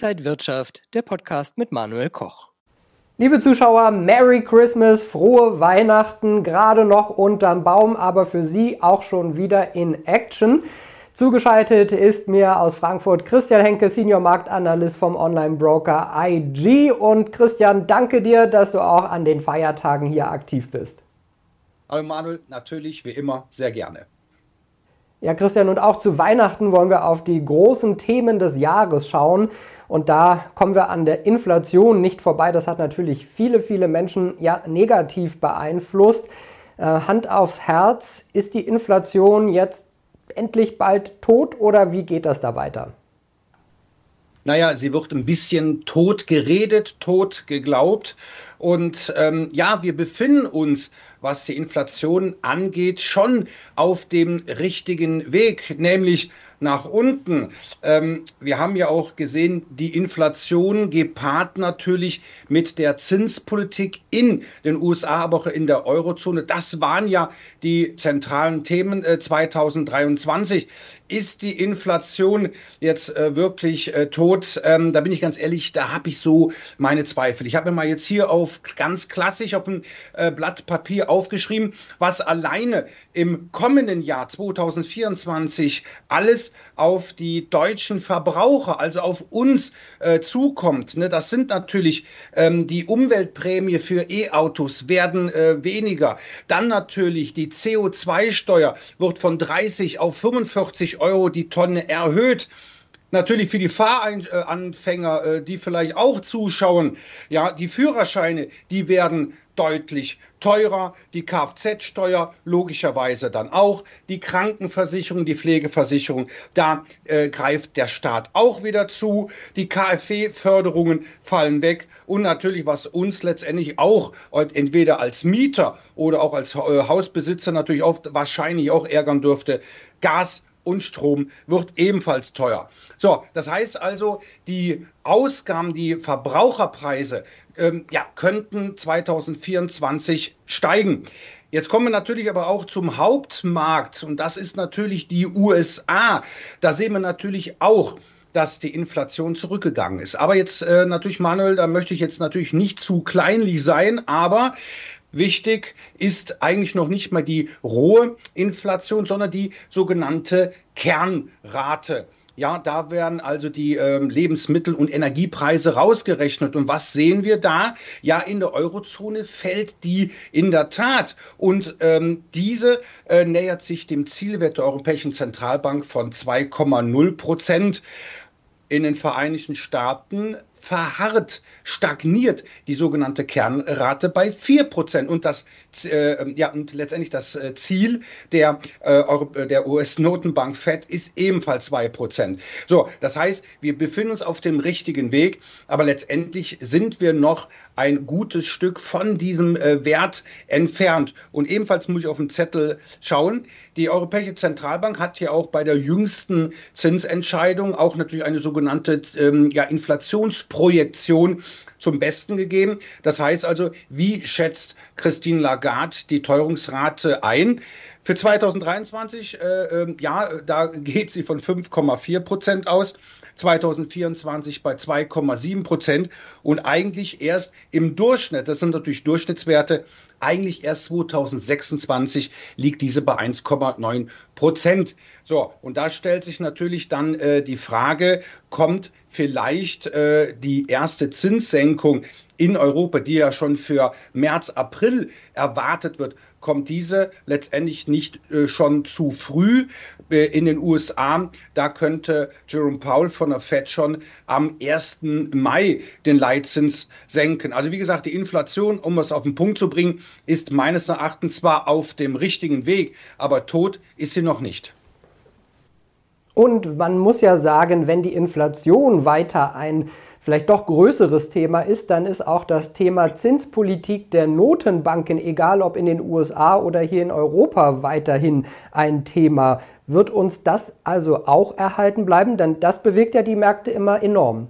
Inside Wirtschaft, der Podcast mit Manuel Koch. Liebe Zuschauer, Merry Christmas, frohe Weihnachten, gerade noch unterm Baum, aber für Sie auch schon wieder in Action. Zugeschaltet ist mir aus Frankfurt Christian Henke, Senior Marktanalyst vom Online-Broker IG. Und Christian, danke dir, dass du auch an den Feiertagen hier aktiv bist. Hallo Manuel, natürlich wie immer sehr gerne. Ja, Christian, und auch zu Weihnachten wollen wir auf die großen Themen des Jahres schauen. Und da kommen wir an der Inflation nicht vorbei. Das hat natürlich viele, viele Menschen ja negativ beeinflusst. Äh, Hand aufs Herz, ist die Inflation jetzt endlich bald tot oder wie geht das da weiter? Naja, sie wird ein bisschen tot geredet, tot geglaubt. Und ähm, ja, wir befinden uns, was die Inflation angeht, schon auf dem richtigen Weg, nämlich nach unten. Ähm, wir haben ja auch gesehen, die Inflation gepaart natürlich mit der Zinspolitik in den USA, aber auch in der Eurozone. Das waren ja die zentralen Themen äh, 2023. Ist die Inflation jetzt äh, wirklich äh, tot? Ähm, da bin ich ganz ehrlich, da habe ich so meine Zweifel. Ich habe mir mal jetzt hier auf ganz klassisch auf ein äh, Blatt Papier aufgeschrieben, was alleine im kommenden Jahr 2024 alles auf die deutschen Verbraucher, also auf uns äh, zukommt. Ne? Das sind natürlich ähm, die Umweltprämie für E-Autos werden äh, weniger. Dann natürlich die CO2-Steuer wird von 30 auf 45 Euro die Tonne erhöht. Natürlich für die Fahranfänger, äh, die vielleicht auch zuschauen, ja, die Führerscheine, die werden deutlich teurer, die Kfz-Steuer logischerweise dann auch, die Krankenversicherung, die Pflegeversicherung, da äh, greift der Staat auch wieder zu, die KfW-Förderungen fallen weg und natürlich, was uns letztendlich auch entweder als Mieter oder auch als äh, Hausbesitzer natürlich oft wahrscheinlich auch ärgern dürfte, Gas und Strom wird ebenfalls teuer. So, das heißt also, die Ausgaben, die Verbraucherpreise, ähm, ja, könnten 2024 steigen. Jetzt kommen wir natürlich aber auch zum Hauptmarkt und das ist natürlich die USA. Da sehen wir natürlich auch, dass die Inflation zurückgegangen ist. Aber jetzt äh, natürlich, Manuel, da möchte ich jetzt natürlich nicht zu kleinlich sein, aber Wichtig ist eigentlich noch nicht mal die rohe Inflation, sondern die sogenannte Kernrate. Ja, da werden also die ähm, Lebensmittel- und Energiepreise rausgerechnet. Und was sehen wir da? Ja, in der Eurozone fällt die in der Tat. Und ähm, diese äh, nähert sich dem Zielwert der Europäischen Zentralbank von 2,0 Prozent. In den Vereinigten Staaten verharrt, stagniert die sogenannte Kernrate bei 4%. Und das, äh, ja, und letztendlich das äh, Ziel der, äh, der US-Notenbank Fed ist ebenfalls 2%. So, das heißt, wir befinden uns auf dem richtigen Weg, aber letztendlich sind wir noch ein gutes Stück von diesem äh, Wert entfernt. Und ebenfalls muss ich auf den Zettel schauen. Die Europäische Zentralbank hat ja auch bei der jüngsten Zinsentscheidung auch natürlich eine sogenannte ähm, ja, Inflationsprojektion zum Besten gegeben. Das heißt also, wie schätzt Christine Lagarde die Teuerungsrate ein? Für 2023, äh, äh, ja, da geht sie von 5,4 Prozent aus. 2024 bei 2,7 Prozent und eigentlich erst im Durchschnitt, das sind natürlich Durchschnittswerte, eigentlich erst 2026 liegt diese bei 1,9 Prozent. So, und da stellt sich natürlich dann äh, die Frage, kommt vielleicht äh, die erste Zinssenkung in Europa, die ja schon für März, April erwartet wird, kommt diese letztendlich nicht äh, schon zu früh äh, in den USA. Da könnte Jerome Powell von der Fed schon am 1. Mai den Leitzins senken. Also wie gesagt, die Inflation, um es auf den Punkt zu bringen, ist meines Erachtens zwar auf dem richtigen Weg, aber tot ist sie noch nicht. Und man muss ja sagen, wenn die Inflation weiter ein vielleicht doch größeres Thema ist, dann ist auch das Thema Zinspolitik der Notenbanken, egal ob in den USA oder hier in Europa, weiterhin ein Thema. Wird uns das also auch erhalten bleiben? Denn das bewegt ja die Märkte immer enorm.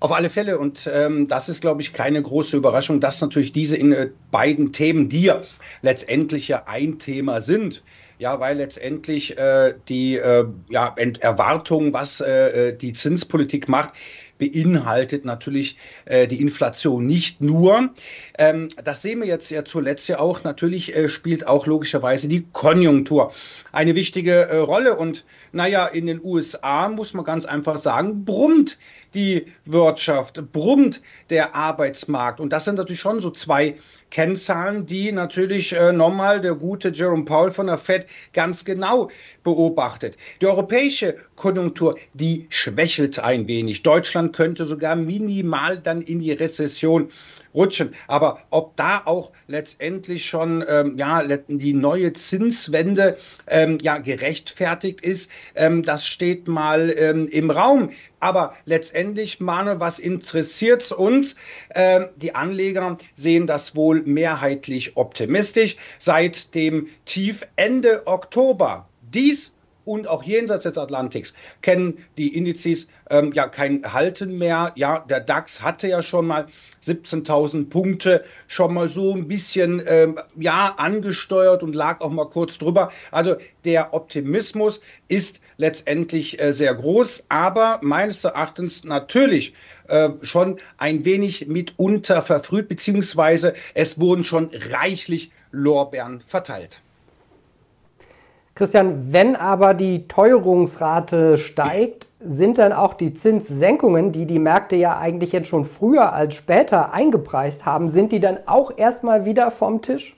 Auf alle Fälle. Und ähm, das ist, glaube ich, keine große Überraschung, dass natürlich diese in, äh, beiden Themen, die ja letztendlich ja ein Thema sind, ja, weil letztendlich äh, die äh, ja, Erwartung, was äh, die Zinspolitik macht, beinhaltet natürlich äh, die Inflation nicht nur. Ähm, das sehen wir jetzt ja zuletzt ja auch. Natürlich äh, spielt auch logischerweise die Konjunktur eine wichtige äh, Rolle. Und naja, in den USA muss man ganz einfach sagen, brummt die Wirtschaft, brummt der Arbeitsmarkt. Und das sind natürlich schon so zwei Kennzahlen, die natürlich äh, nochmal der gute Jerome Powell von der Fed ganz genau beobachtet. Die europäische Konjunktur, die schwächelt ein wenig. Deutschland könnte sogar minimal dann in die Rezession rutschen. Aber ob da auch letztendlich schon ähm, ja, die neue Zinswende ähm, ja, gerechtfertigt ist, ähm, das steht mal ähm, im Raum. Aber letztendlich, Mane, was interessiert uns? Ähm, die Anleger sehen das wohl mehrheitlich optimistisch. Seit dem Tief Ende Oktober dies und auch jenseits des Atlantiks kennen die Indizes ähm, ja kein Halten mehr. Ja, der DAX hatte ja schon mal 17.000 Punkte, schon mal so ein bisschen ähm, ja angesteuert und lag auch mal kurz drüber. Also der Optimismus ist letztendlich äh, sehr groß, aber meines Erachtens natürlich äh, schon ein wenig mitunter verfrüht, beziehungsweise es wurden schon reichlich Lorbeeren verteilt. Christian, wenn aber die Teuerungsrate steigt, sind dann auch die Zinssenkungen, die die Märkte ja eigentlich jetzt schon früher als später eingepreist haben, sind die dann auch erstmal wieder vom Tisch?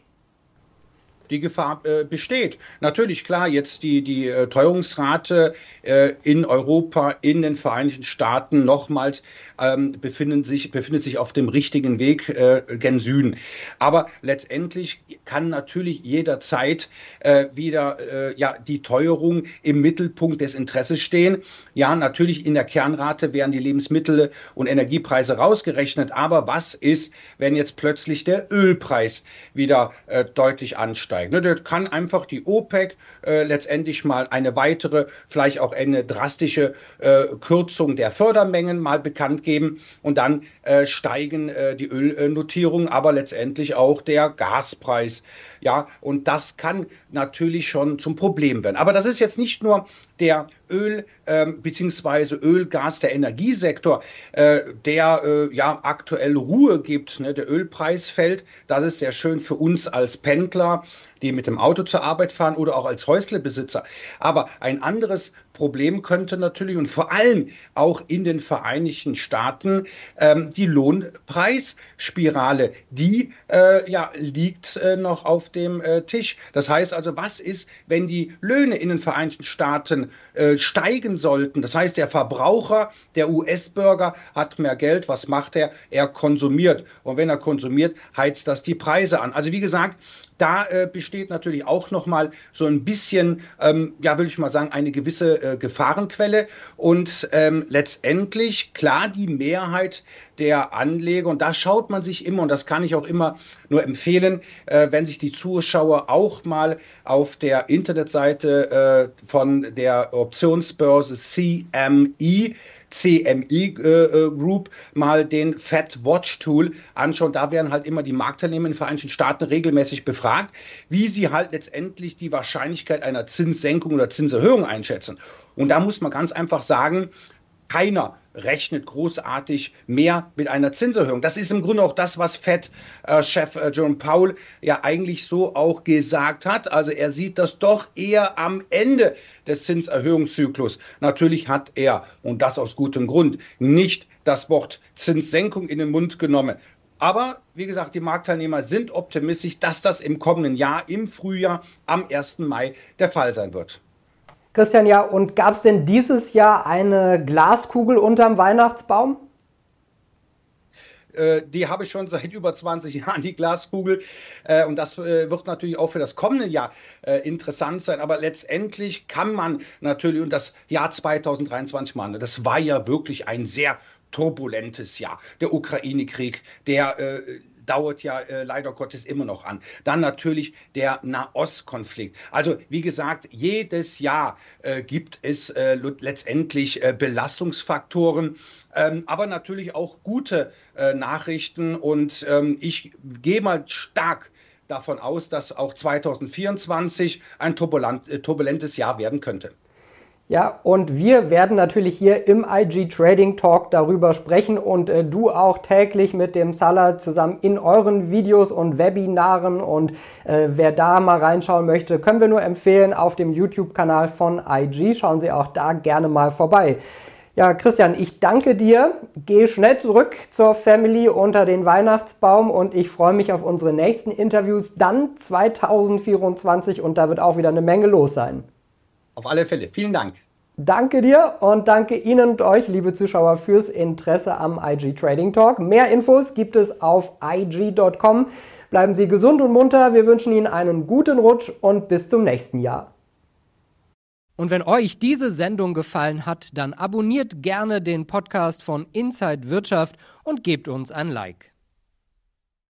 Die Gefahr äh, besteht. Natürlich, klar, jetzt die, die äh, Teuerungsrate äh, in Europa, in den Vereinigten Staaten nochmals ähm, befinden sich, befindet sich auf dem richtigen Weg äh, gen Süden. Aber letztendlich kann natürlich jederzeit äh, wieder äh, ja, die Teuerung im Mittelpunkt des Interesses stehen. Ja, natürlich in der Kernrate werden die Lebensmittel und Energiepreise rausgerechnet. Aber was ist, wenn jetzt plötzlich der Ölpreis wieder deutlich ansteigt? Ne, das kann einfach die OPEC äh, letztendlich mal eine weitere, vielleicht auch eine drastische äh, Kürzung der Fördermengen mal bekannt geben und dann äh, steigen äh, die Ölnotierungen, aber letztendlich auch der Gaspreis. Ja, und das kann natürlich schon zum Problem werden. Aber das ist jetzt nicht nur der Öl ähm, bzw. Öl, Gas, der Energiesektor, äh, der äh, ja aktuell Ruhe gibt. Ne? Der Ölpreis fällt. Das ist sehr schön für uns als Pendler die mit dem Auto zur Arbeit fahren oder auch als Häuslebesitzer. Aber ein anderes Problem könnte natürlich und vor allem auch in den Vereinigten Staaten ähm, die Lohnpreisspirale, die äh, ja liegt äh, noch auf dem äh, Tisch. Das heißt also, was ist, wenn die Löhne in den Vereinigten Staaten äh, steigen sollten? Das heißt, der Verbraucher, der US-Bürger hat mehr Geld. Was macht er? Er konsumiert. Und wenn er konsumiert, heizt das die Preise an. Also wie gesagt, da äh, besteht natürlich auch noch mal so ein bisschen, ähm, ja, will ich mal sagen, eine gewisse äh, Gefahrenquelle. Und ähm, letztendlich, klar, die Mehrheit der Anleger, und da schaut man sich immer, und das kann ich auch immer nur empfehlen, äh, wenn sich die Zuschauer auch mal auf der Internetseite äh, von der Optionsbörse CME CME äh, äh, Group mal den Fed Watch Tool anschauen. Da werden halt immer die Marktteilnehmer in den Vereinigten Staaten regelmäßig befragt, wie sie halt letztendlich die Wahrscheinlichkeit einer Zinssenkung oder Zinserhöhung einschätzen. Und da muss man ganz einfach sagen, keiner rechnet großartig mehr mit einer Zinserhöhung. Das ist im Grunde auch das, was Fed-Chef äh, Jerome Powell ja eigentlich so auch gesagt hat. Also er sieht das doch eher am Ende des Zinserhöhungszyklus. Natürlich hat er, und das aus gutem Grund, nicht das Wort Zinssenkung in den Mund genommen. Aber wie gesagt, die Marktteilnehmer sind optimistisch, dass das im kommenden Jahr, im Frühjahr, am 1. Mai der Fall sein wird. Christian, ja, und gab es denn dieses Jahr eine Glaskugel unterm Weihnachtsbaum? Äh, die habe ich schon seit über 20 Jahren, die Glaskugel. Äh, und das äh, wird natürlich auch für das kommende Jahr interessant sein. Aber letztendlich kann man natürlich, und das Jahr 2023 mal, das war ja wirklich ein sehr turbulentes Jahr. Der Ukraine-Krieg, der dauert ja äh, leider Gottes immer noch an. Dann natürlich der Nahostkonflikt. Also wie gesagt, jedes Jahr äh, gibt es äh, letztendlich äh, Belastungsfaktoren. Ähm, aber natürlich auch gute äh, Nachrichten und ähm, ich gehe mal stark davon aus, dass auch 2024 ein äh, turbulentes Jahr werden könnte. Ja, und wir werden natürlich hier im IG Trading Talk darüber sprechen und äh, du auch täglich mit dem Salah zusammen in euren Videos und Webinaren. Und äh, wer da mal reinschauen möchte, können wir nur empfehlen auf dem YouTube-Kanal von IG. Schauen Sie auch da gerne mal vorbei. Ja, Christian, ich danke dir. Geh schnell zurück zur Family unter den Weihnachtsbaum und ich freue mich auf unsere nächsten Interviews dann 2024 und da wird auch wieder eine Menge los sein. Auf alle Fälle. Vielen Dank. Danke dir und danke Ihnen und euch, liebe Zuschauer, fürs Interesse am IG Trading Talk. Mehr Infos gibt es auf IG.com. Bleiben Sie gesund und munter. Wir wünschen Ihnen einen guten Rutsch und bis zum nächsten Jahr. Und wenn euch diese Sendung gefallen hat, dann abonniert gerne den Podcast von Inside Wirtschaft und gebt uns ein Like.